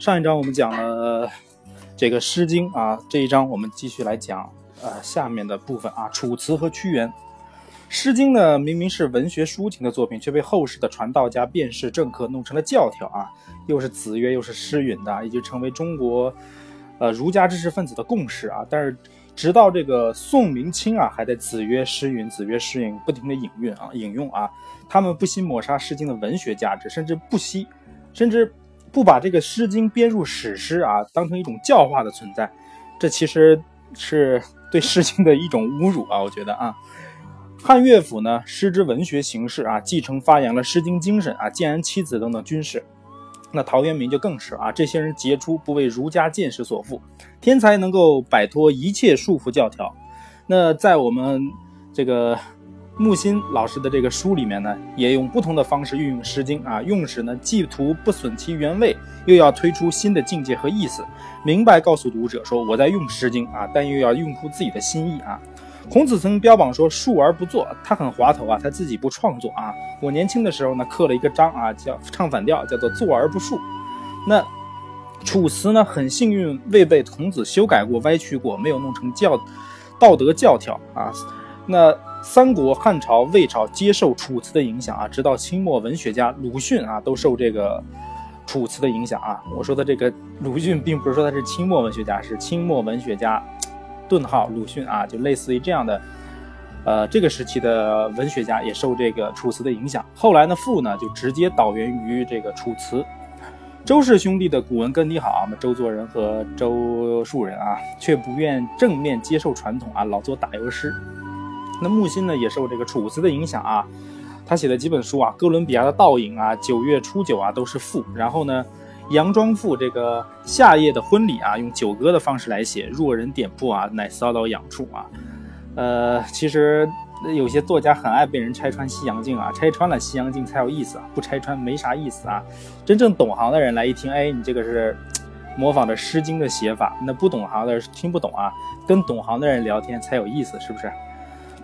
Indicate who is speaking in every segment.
Speaker 1: 上一章我们讲了这个《诗经》啊，这一章我们继续来讲呃下面的部分啊，《楚辞》和《屈原》。《诗经》呢明明是文学抒情的作品，却被后世的传道家、辩士、政客弄成了教条啊，又是子曰又是诗允的，已经成为中国呃儒家知识分子的共识啊。但是直到这个宋明清啊，还在子曰诗允，子曰诗允不停的引用啊，引用啊，他们不惜抹杀《诗经》的文学价值，甚至不惜，甚至。不把这个《诗经》编入史诗啊，当成一种教化的存在，这其实是对《诗经》的一种侮辱啊！我觉得啊，汉乐府呢，诗之文学形式啊，继承发扬了《诗经》精神啊，建安七子等等军事。那陶渊明就更是啊，这些人杰出，不为儒家见识所缚，天才能够摆脱一切束缚教条。那在我们这个。木心老师的这个书里面呢，也用不同的方式运用《诗经》啊，用时呢既图不损其原味，又要推出新的境界和意思，明白告诉读者说我在用《诗经》啊，但又要用出自己的心意啊。孔子曾标榜说述而不作，他很滑头啊，他自己不创作啊。我年轻的时候呢，刻了一个章啊，叫唱反调，叫做作而不述。那楚辞呢，很幸运未被孔子修改过、歪曲过，没有弄成教道德教条啊。那。三国、汉朝、魏朝接受《楚辞》的影响啊，直到清末文学家鲁迅啊，都受这个《楚辞》的影响啊。我说的这个鲁迅，并不是说他是清末文学家，是清末文学家，顿号鲁迅啊，就类似于这样的，呃，这个时期的文学家也受这个《楚辞》的影响。后来呢，赋呢就直接导源于这个《楚辞》。周氏兄弟的古文根底好啊，周作人和周树人啊，却不愿正面接受传统啊，老做打油诗。那木心呢，也受这个楚辞的影响啊，他写的几本书啊，《哥伦比亚的倒影》啊，《九月初九》啊，都是赋。然后呢，《杨庄赋》这个夏夜的婚礼啊，用九歌的方式来写，若人点破啊，乃骚扰痒处啊。呃，其实有些作家很爱被人拆穿《西洋镜》啊，拆穿了《西洋镜》才有意思啊，不拆穿没啥意思啊。真正懂行的人来一听，哎，你这个是模仿着《诗经》的写法，那不懂行的听不懂啊。跟懂行的人聊天才有意思，是不是？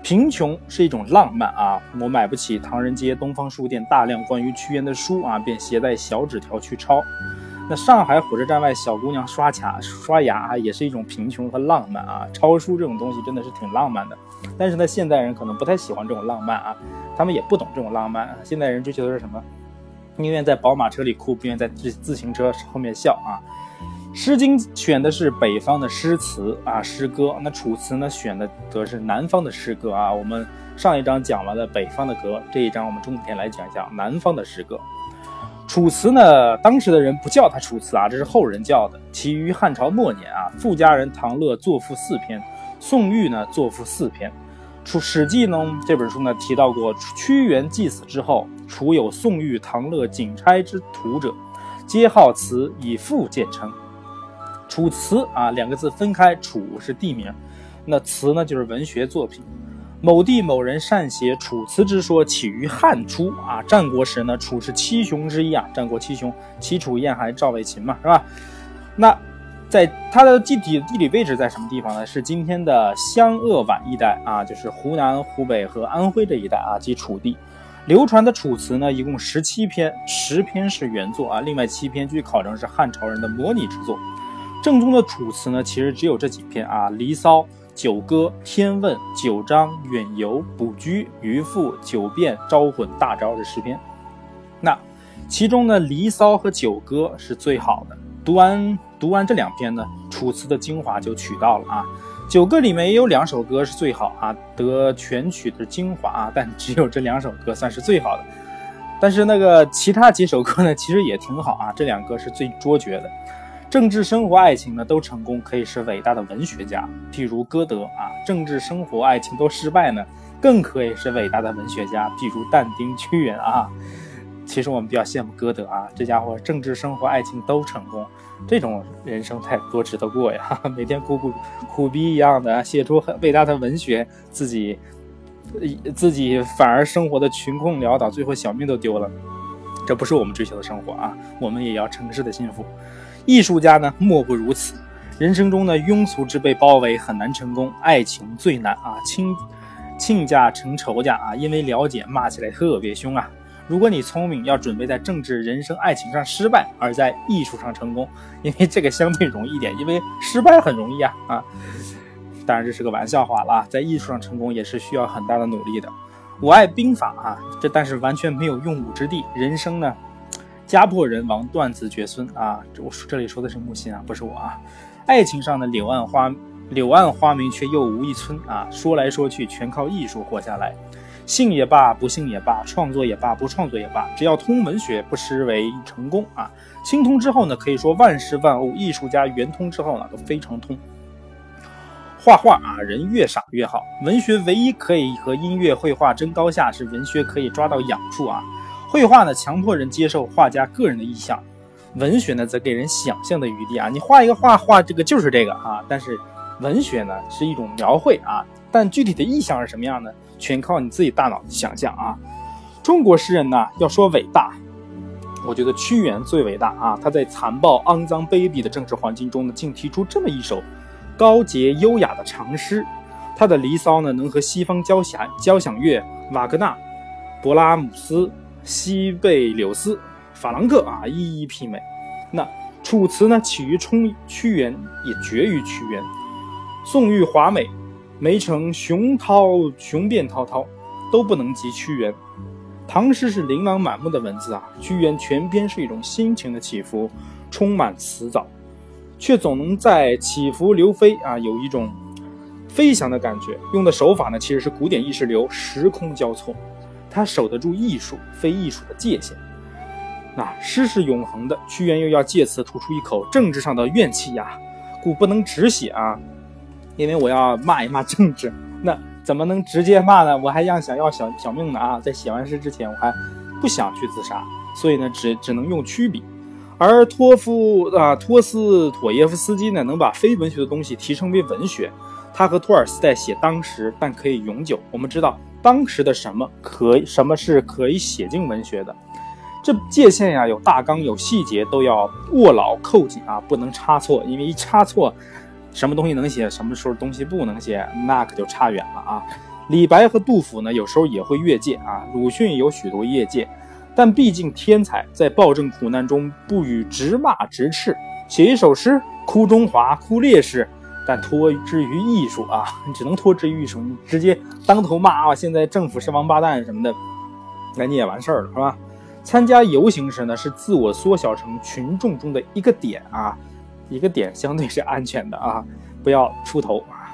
Speaker 1: 贫穷是一种浪漫啊！我买不起唐人街东方书店大量关于屈原的书啊，便携带小纸条去抄。那上海火车站外小姑娘刷卡刷牙，也是一种贫穷和浪漫啊！抄书这种东西真的是挺浪漫的，但是呢，现代人可能不太喜欢这种浪漫啊，他们也不懂这种浪漫。现代人追求的是什么？宁愿在宝马车里哭，不愿在自自行车后面笑啊！《诗经》选的是北方的诗词啊，诗歌。那《楚辞》呢，选的则是南方的诗歌啊。我们上一章讲完了北方的歌，这一章我们重点来讲一讲南方的诗歌。《楚辞》呢，当时的人不叫它《楚辞》啊，这是后人叫的。起于汉朝末年啊，富家人唐乐作赋四篇，宋玉呢作赋四篇。《楚史记》呢这本书呢提到过，屈原既死之后，楚有宋玉、唐乐、景差之徒者，皆好辞，以赋见称。楚辞啊，两个字分开，楚是地名，那辞呢就是文学作品。某地某人善写楚辞之说，起于汉初啊。战国时呢，楚是七雄之一啊。战国七雄，齐楚燕韩赵魏秦嘛，是吧？那在它的地理地理位置在什么地方呢？是今天的湘鄂皖一带啊，就是湖南、湖北和安徽这一带啊，即楚地。流传的楚辞呢，一共十七篇，十篇是原作啊，另外七篇据考证是汉朝人的模拟之作。正宗的楚辞呢，其实只有这几篇啊，《离骚》《九歌》《天问》《九章》《远游》《卜居》《渔父》《九变》《招魂》《大招》这十篇。那其中呢，《离骚》和《九歌》是最好的。读完读完这两篇呢，楚辞的精华就取到了啊。《九歌》里面也有两首歌是最好啊，得全曲的精华啊，但只有这两首歌算是最好的。但是那个其他几首歌呢，其实也挺好啊，这两个是最卓绝的。政治、生活、爱情呢都成功，可以是伟大的文学家。譬如歌德啊，政治、生活、爱情都失败呢，更可以是伟大的文学家。譬如但丁、屈原啊。其实我们比较羡慕歌德啊，这家伙政治、生活、爱情都成功，这种人生太多值得过呀！每天苦苦苦逼一样的写出很伟大的文学，自己自己反而生活的穷困潦倒，最后小命都丢了。这不是我们追求的生活啊！我们也要城市的幸福。艺术家呢，莫不如此。人生中呢，庸俗之辈包围很难成功，爱情最难啊。亲亲家成仇家啊，因为了解骂起来特别凶啊。如果你聪明，要准备在政治、人生、爱情上失败，而在艺术上成功，因为这个相对容易一点，因为失败很容易啊啊！当然这是个玩笑话了，在艺术上成功也是需要很大的努力的。我爱兵法啊，这但是完全没有用武之地。人生呢，家破人亡，断子绝孙啊！我说这里说的是木心啊，不是我啊。爱情上的柳暗花柳暗花明却又无一村啊，说来说去全靠艺术活下来。信也罢，不信也罢，创作也罢，不创作也罢，只要通文学，不失为成功啊！精通之后呢，可以说万事万物；艺术家圆通之后呢，都非常通。画画啊，人越傻越好。文学唯一可以和音乐、绘画争高下，是文学可以抓到痒处啊。绘画呢，强迫人接受画家个人的意向；文学呢，则给人想象的余地啊。你画一个画，画这个就是这个啊。但是文学呢，是一种描绘啊，但具体的意象是什么样呢？全靠你自己大脑想象啊！中国诗人呢，要说伟大，我觉得屈原最伟大啊！他在残暴、肮脏、卑鄙的政治环境中呢，竟提出这么一首高洁优雅的长诗。他的《离骚》呢，能和西方交响交响乐、瓦格纳、勃拉姆斯、西贝柳斯、法兰克啊一一媲美。那《楚辞》呢，起于冲屈原，也绝于屈原。宋玉华美。梅城雄涛雄辩滔滔，都不能及屈原。唐诗是琳琅满目的文字啊，屈原全篇是一种心情的起伏，充满辞藻，却总能在起伏流飞啊，有一种飞翔的感觉。用的手法呢，其实是古典意识流，时空交错，他守得住艺术非艺术的界限。那诗是永恒的，屈原又要借此吐出一口政治上的怨气呀，故不能只写啊。因为我要骂一骂政治，那怎么能直接骂呢？我还要想要小小命呢啊！在写完诗之前，我还不想去自杀，所以呢，只只能用曲笔。而托夫啊，托斯妥耶夫斯基呢，能把非文学的东西提升为文学。他和托尔斯泰写当时，但可以永久。我们知道当时的什么可什么是可以写进文学的，这界限呀，有大纲有细节，都要握牢扣紧啊，不能差错，因为一差错。什么东西能写，什么时候东西不能写，那可就差远了啊！李白和杜甫呢，有时候也会越界啊。鲁迅有许多越界，但毕竟天才在暴政苦难中不与直骂直斥，写一首诗哭中华、哭烈士，但托之于艺术啊，你只能托之于艺术。你直接当头骂啊，现在政府是王八蛋什么的，那你也完事儿了是吧？参加游行时呢，是自我缩小成群众中的一个点啊。一个点相对是安全的啊，不要出头啊。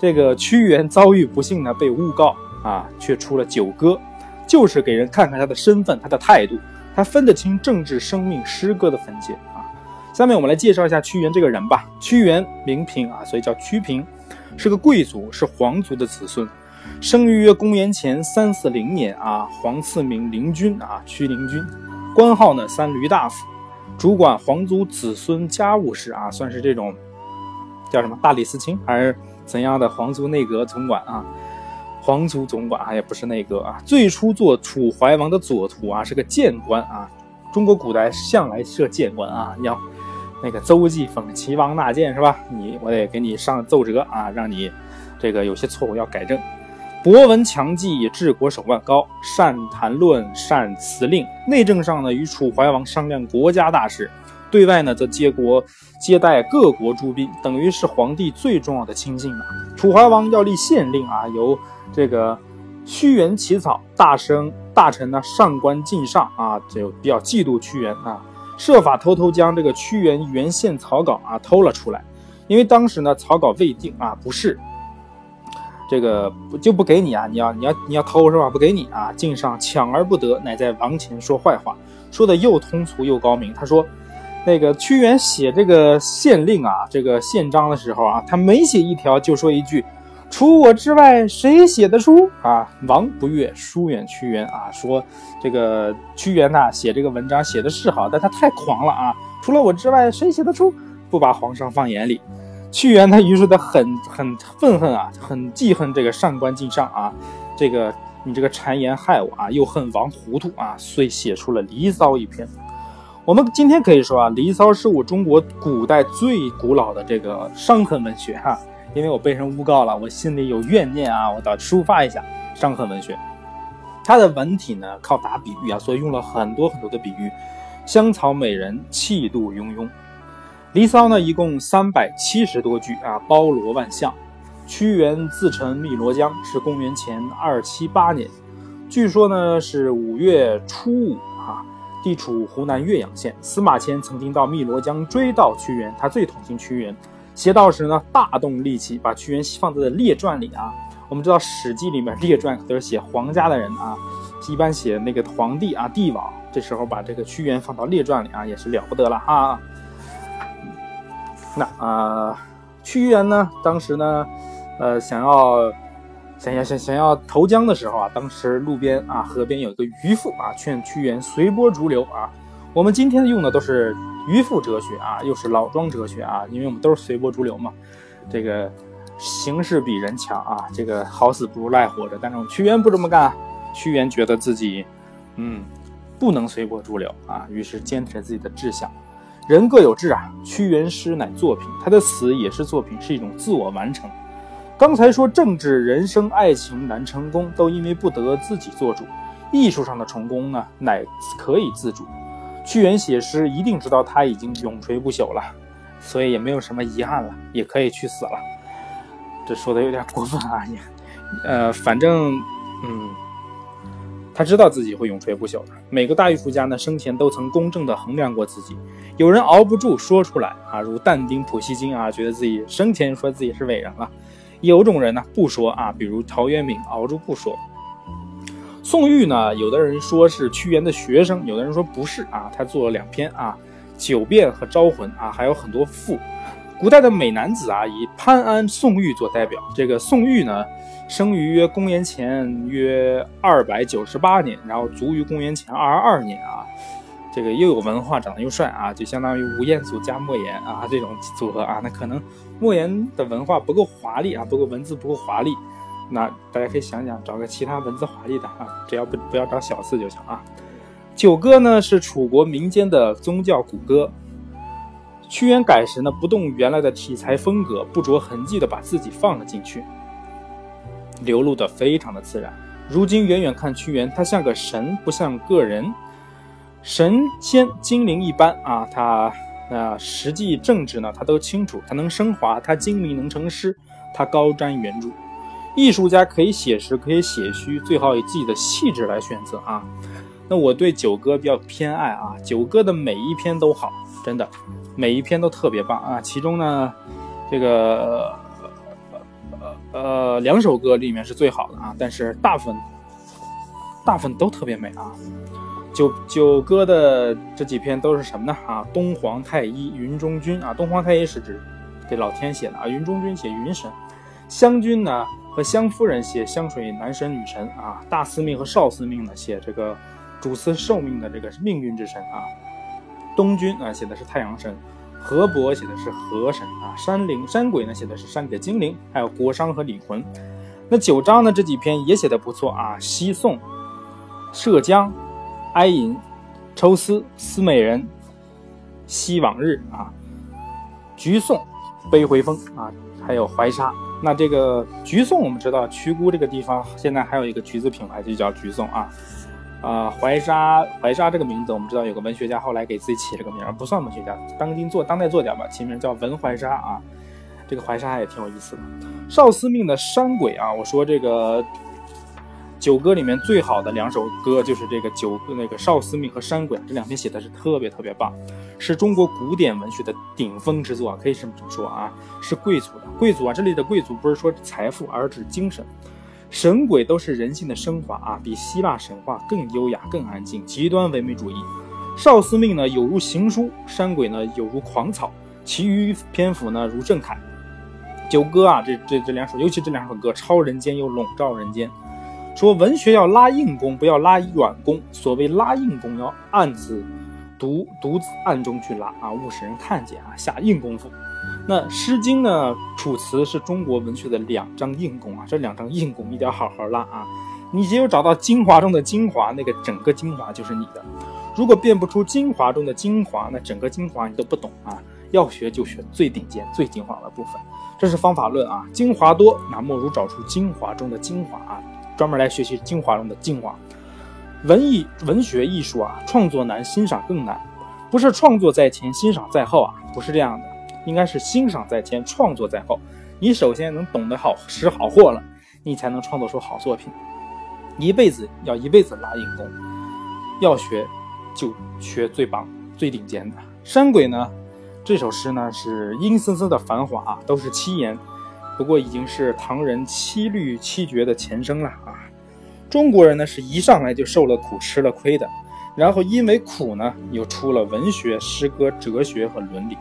Speaker 1: 这个屈原遭遇不幸呢，被诬告啊，却出了九歌，就是给人看看他的身份、他的态度，他分得清政治、生命、诗歌的分界。下面我们来介绍一下屈原这个人吧。屈原名平啊，所以叫屈平，是个贵族，是皇族的子孙，生于公元前三四零年啊，皇赐名灵君啊，屈灵君，官号呢三闾大夫。主管皇族子孙家务事啊，算是这种叫什么大理寺卿还是怎样的皇族内阁总管啊？皇族总管啊，也不是内阁啊。最初做楚怀王的左徒啊，是个谏官啊。中国古代向来设谏官啊，要那个邹忌讽齐王纳谏是吧？你我得给你上奏折啊，让你这个有些错误要改正。博闻强记，治国手腕高，善谈论，善辞令。内政上呢，与楚怀王商量国家大事；对外呢，则接国接待各国诸宾，等于是皇帝最重要的亲信了。楚怀王要立县令啊，由这个屈原起草。大臣大臣呢，上官敬上啊，就比较嫉妒屈原啊，设法偷偷将这个屈原原宪草稿啊偷了出来。因为当时呢，草稿未定啊，不是。这个就不给你啊！你要你要你要偷是吧？不给你啊！敬上抢而不得，乃在王前说坏话，说的又通俗又高明。他说，那个屈原写这个县令啊，这个宪章的时候啊，他每写一条就说一句：“除我之外，谁写得出？”啊，王不悦，疏远屈原啊，说这个屈原呐，写这个文章写的是好，但他太狂了啊！除了我之外，谁写得出？不把皇上放眼里。屈原他于是他很很愤恨啊，很记恨这个上官敬上啊，这个你这个谗言害我啊，又恨王糊涂啊，遂写出了《离骚》一篇。我们今天可以说啊，《离骚》是我中国古代最古老的这个伤痕文学哈，因为我被人诬告了，我心里有怨念啊，我得抒发一下伤痕文学。他的文体呢靠打比喻啊，所以用了很多很多的比喻。香草美人，气度雍雍。《离骚》呢，一共三百七十多句啊，包罗万象。屈原自称汨罗江，是公元前二七八年，据说呢是五月初五啊，地处湖南岳阳县。司马迁曾经到汨罗江追悼屈原，他最同情屈原，写道时呢大动力气，把屈原放在了列传里啊。我们知道《史记》里面列传都是写皇家的人啊，一般写那个皇帝啊、帝王。这时候把这个屈原放到列传里啊，也是了不得了哈。那啊，屈原呢，当时呢，呃，想要想要想想要投江的时候啊，当时路边啊，河边有一个渔夫啊，劝屈原随波逐流啊。我们今天用的都是渔父哲学啊，又是老庄哲学啊，因为我们都是随波逐流嘛，这个。形势比人强啊，这个好死不如赖活着。但是屈原不这么干，屈原觉得自己，嗯，不能随波逐流啊，于是坚持自己的志向。人各有志啊，屈原诗乃作品，他的死也是作品，是一种自我完成。刚才说政治、人生、爱情难成功，都因为不得自己做主。艺术上的成功呢，乃可以自主。屈原写诗一定知道他已经永垂不朽了，所以也没有什么遗憾了，也可以去死了。这说的有点过分啊！你，呃，反正，嗯，他知道自己会永垂不朽的。每个大艺术家呢，生前都曾公正的衡量过自己。有人熬不住说出来啊，如但丁、普希金啊，觉得自己生前说自己是伟人了。有种人呢，不说啊，比如陶渊明熬住不说。宋玉呢，有的人说是屈原的学生，有的人说不是啊，他做了两篇啊，《九变》和《招魂》啊，还有很多赋。古代的美男子啊，以潘安、宋玉做代表。这个宋玉呢，生于约公元前约二百九十八年，然后卒于公元前二二年啊。这个又有文化，长得又帅啊，就相当于吴彦祖加莫言啊这种组合啊。那可能莫言的文化不够华丽啊，不够文字不够华丽。那大家可以想想，找个其他文字华丽的啊，只要不不要找小四就行啊。九歌呢，是楚国民间的宗教古歌。屈原改时呢，不动原来的题材风格，不着痕迹的把自己放了进去，流露的非常的自然。如今远远看屈原，他像个神，不像个人。神仙精灵一般啊，他啊实际政治呢，他都清楚。他能升华，他精明能成诗，他高瞻远瞩。艺术家可以写实，可以写虚，最好以自己的气质来选择啊。那我对九歌比较偏爱啊，九歌的每一篇都好，真的。每一篇都特别棒啊！其中呢，这个呃呃两首歌里面是最好的啊，但是大部分大部分都特别美啊。九九歌的这几篇都是什么呢？啊，东皇太一、云中君啊，东皇太一是指给老天写的啊，云中君写云神，湘君呢和湘夫人写湘水男神女神啊，大司命和少司命呢写这个主司寿命的这个命运之神啊。东君啊，写的是太阳神；河伯写的是河神啊；山灵山鬼呢，写的是山里的精灵；还有国殇和李魂。那九章呢，这几篇也写的不错啊。西宋、涉江、哀吟、抽丝、思美人、惜往日啊；橘颂、悲回风啊；还有怀沙。那这个橘颂，我们知道曲姑这个地方现在还有一个橘子品牌，就叫橘颂啊。啊，怀沙，怀沙这个名字，我们知道有个文学家后来给自己起了个名，不算文学家，当今作当代作家吧，起名叫文怀沙啊。这个怀沙也挺有意思的。少司命的山鬼啊，我说这个九歌里面最好的两首歌就是这个九那个少司命和山鬼这两篇写的是特别特别棒，是中国古典文学的顶峰之作，可以这么说啊，是贵族的贵族啊，这里的贵族不是说财富，而是指精神。神鬼都是人性的升华啊，比希腊神话更优雅、更安静。极端唯美主义，少司命呢有如行书，山鬼呢有如狂草，其余篇幅呢如正楷。九歌啊，这这这两首，尤其这两首歌，超人间又笼罩人间。说文学要拉硬功，不要拉软功。所谓拉硬功，要暗自独独自暗中去拉啊，勿使人看见啊，下硬功夫。那《诗经》呢，《楚辞》是中国文学的两张硬功啊，这两张硬功一定要好好拉啊！你只有找到精华中的精华，那个整个精华就是你的。如果辨不出精华中的精华，那整个精华你都不懂啊！要学就学最顶尖、最精华的部分，这是方法论啊！精华多，那莫如找出精华中的精华啊！专门来学习精华中的精华。文艺文学艺术啊，创作难，欣赏更难。不是创作在前，欣赏在后啊，不是这样的，应该是欣赏在前，创作在后。你首先能懂得好识好货了，你才能创作出好作品。一辈子要一辈子拉硬弓，要学就学最棒、最顶尖的。山鬼呢？这首诗呢是阴森森的繁华，都是七言，不过已经是唐人七律七绝的前生了啊。中国人呢是一上来就受了苦、吃了亏的，然后因为苦呢，又出了文学、诗歌、哲学和伦理。